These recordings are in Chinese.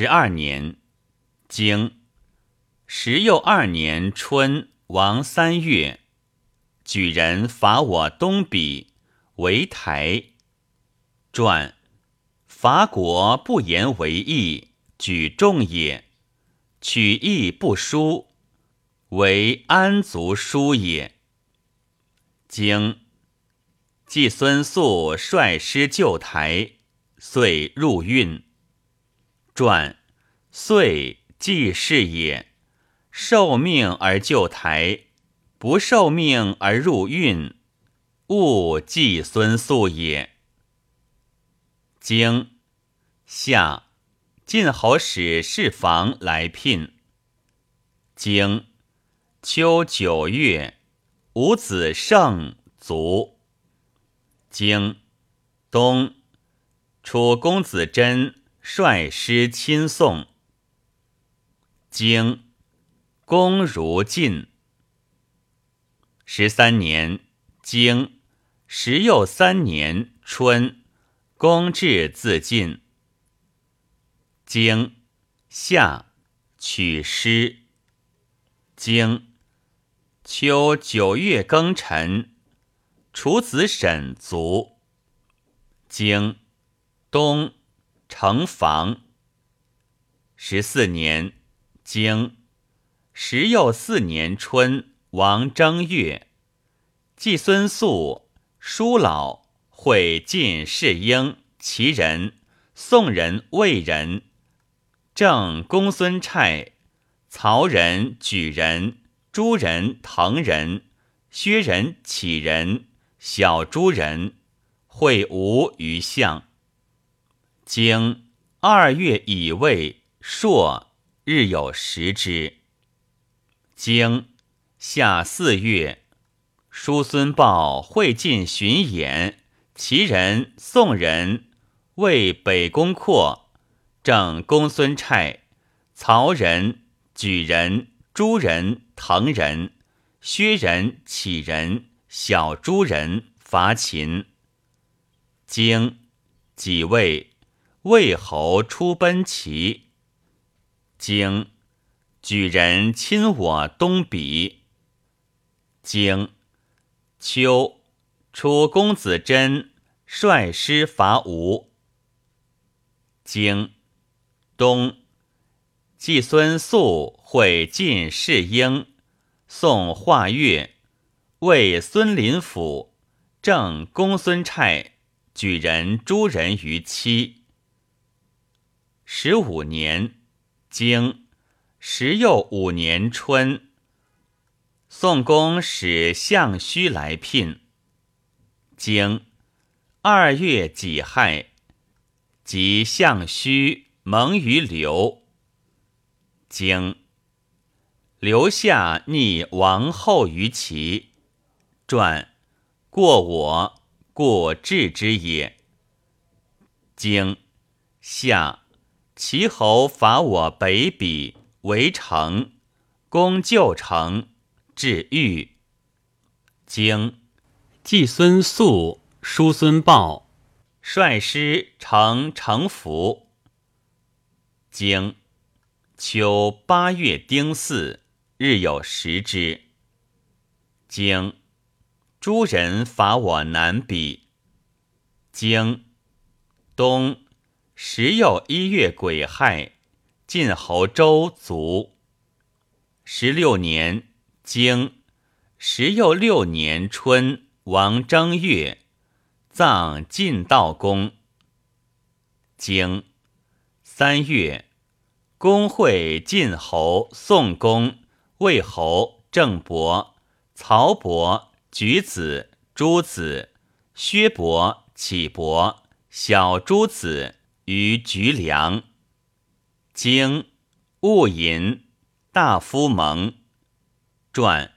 十二年，经十又二年春王三月，举人伐我东鄙，为台。传伐国不言为义，举众也；取义不书，为安族书也。经季孙宿率师救台，遂入运。传遂既是也，受命而救台，不受命而入运，勿季孙宿也。经夏，晋侯使侍房来聘。经秋九月。五子胜卒。经冬，楚公子贞率师亲送。经公如晋。十三年，经十又三年春，公至自尽。经夏，取师。经。秋九月庚辰，楚子沈卒。经冬成房。十四年，经十又四年春，王正月，季孙宿、叔老会晋士英、齐人、宋人、魏人，郑公孙瓨、曹人、举人。诸人、滕人、薛人、杞人、小诸人会吴于相。经二月乙未，朔日有食之。经夏四月，叔孙豹会晋巡演，齐人、宋人为北宫括，正公孙瓨、曹人、举人。诸人、滕人、薛人、杞人、小诸人伐秦。经几位魏侯出奔齐。经举人亲我东鄙。经秋楚公子贞率师伐吴。经冬。季孙宿会晋士英，宋华岳，魏孙林甫，郑公孙瓨，举人诸人于期。十五年，经十又五年春，宋公使相须来聘。经二月己亥，即相须蒙于刘。经留下逆王后于齐，传过我故治之也。经夏齐侯伐我北鄙，围城，攻旧城，至豫。经季孙宿、叔孙豹率师乘城服。经。秋八月丁巳，日有食之。经诸人伐我南鄙。经冬十又一月癸亥，晋侯周卒。十六年，经十又六年春，王正月，葬晋悼公。经三月。公会晋侯、宋公、魏侯、郑伯、曹伯、举子、诸子、薛伯、启伯、小诸子于橘梁。经戊寅，大夫盟。传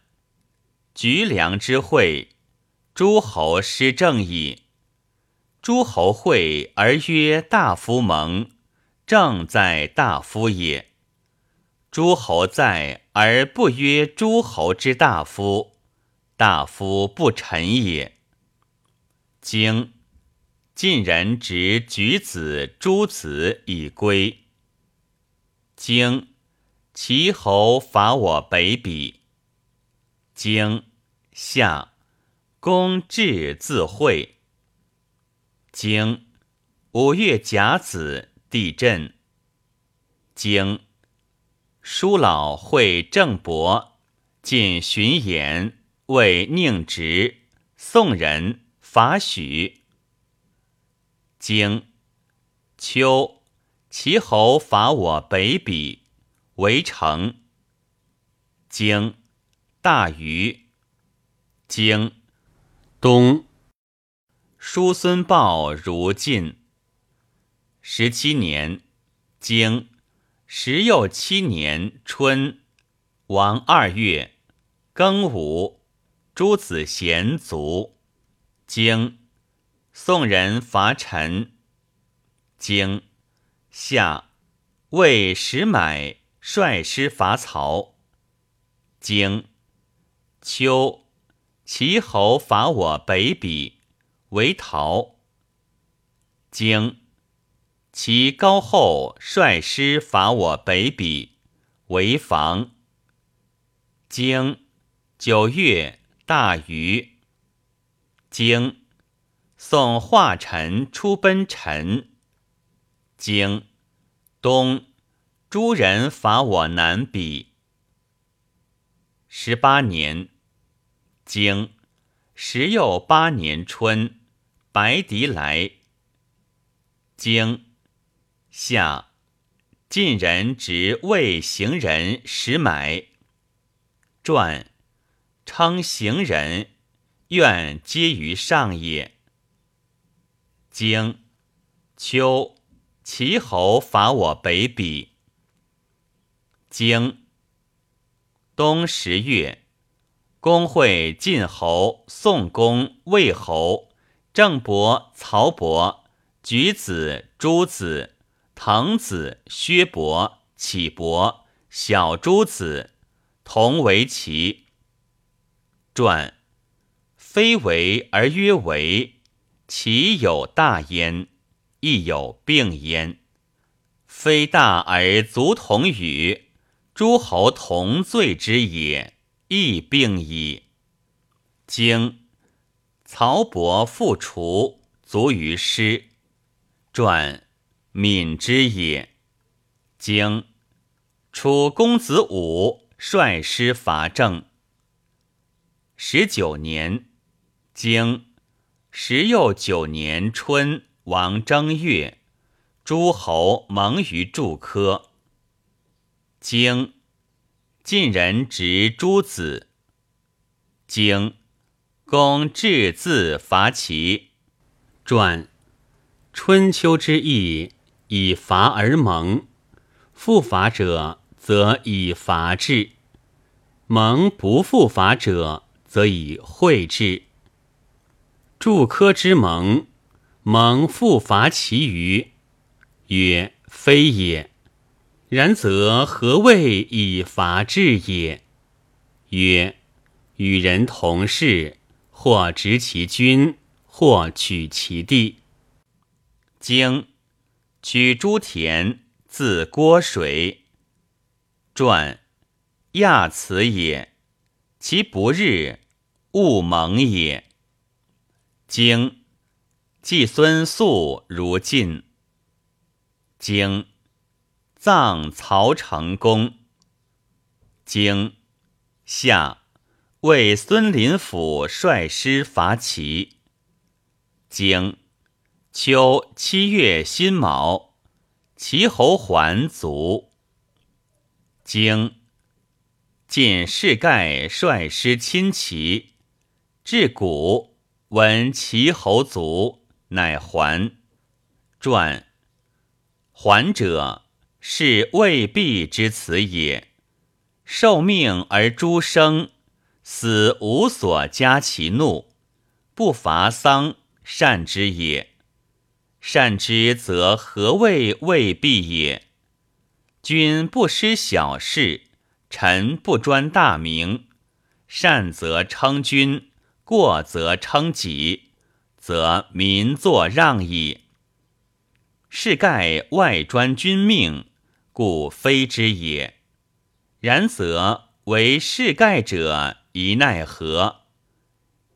橘梁之会，诸侯失政矣。诸侯会而曰大夫盟。正在大夫也，诸侯在而不曰诸侯之大夫，大夫不臣也。经晋人执举子诸子以归。经齐侯伐我北鄙。经夏公至自会。经五月甲子地震。经叔老会郑伯进巡演，为宁直宋人伐许。经秋齐侯伐我北鄙，围城。经大禹。经冬叔孙豹如晋。十七年，经十又七年春，王二月，庚午，诸子贤卒。经宋人伐陈。经夏，魏石买率师伐曹。经秋，齐侯伐我北鄙，为陶。经齐高后率师伐我北鄙，为防。经九月，大禹。经宋化臣出奔陈。经东，诸人伐我南鄙。十八年，经十又八年春，白狄来。经夏，晋人执魏行人石买。传称行人，愿皆于上也。经秋。齐侯伐我北鄙。经冬十月，公会晋侯、宋公、魏侯、郑伯、曹伯、举子、朱子、滕子、薛伯、杞伯、小朱子同为齐。传非为而曰为，其有大焉。亦有病焉，非大而足同与诸侯同罪之也，亦病矣。经曹伯复除，卒于师。传敏之也。经楚公子武率师伐郑。十九年，经十又九年春。王正月，诸侯蒙于祝科。经晋人执诸子。经公至自伐齐。传春秋之义，以伐而盟，复伐者则以伐治；盟不复伐者，则以会治。祝科之盟。盟复伐其余，曰：“非也。然则何谓以伐治也？”曰：“与人同事，或执其君，或取其地。”经取诸田，自郭水。传亚此也，其不日，勿蒙也。经。季孙宿如晋。经葬曹成公。经夏为孙林甫率师伐齐。经秋七月辛卯，齐侯还卒。经晋士盖率师侵齐，至谷，闻齐侯卒。乃还。传还者，是未必之辞也。受命而诸生，死无所加其怒，不伐丧，善之也。善之则何谓未必也？君不失小事，臣不专大名。善则称君，过则称己。则民作让矣。是盖外专君命，故非之也。然则为世盖者，宜奈何？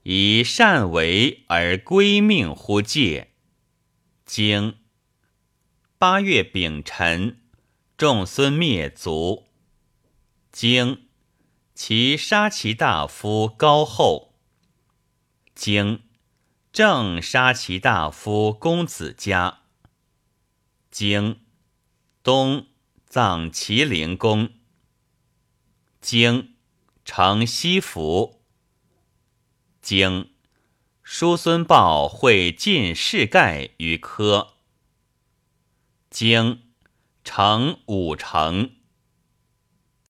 以善为而归命乎戒？经八月丙辰，仲孙灭族。经其杀其大夫高后。经正杀其大夫公子家。经东葬麒麟公。经承西服。经叔孙豹会晋士盖于科。经成五成。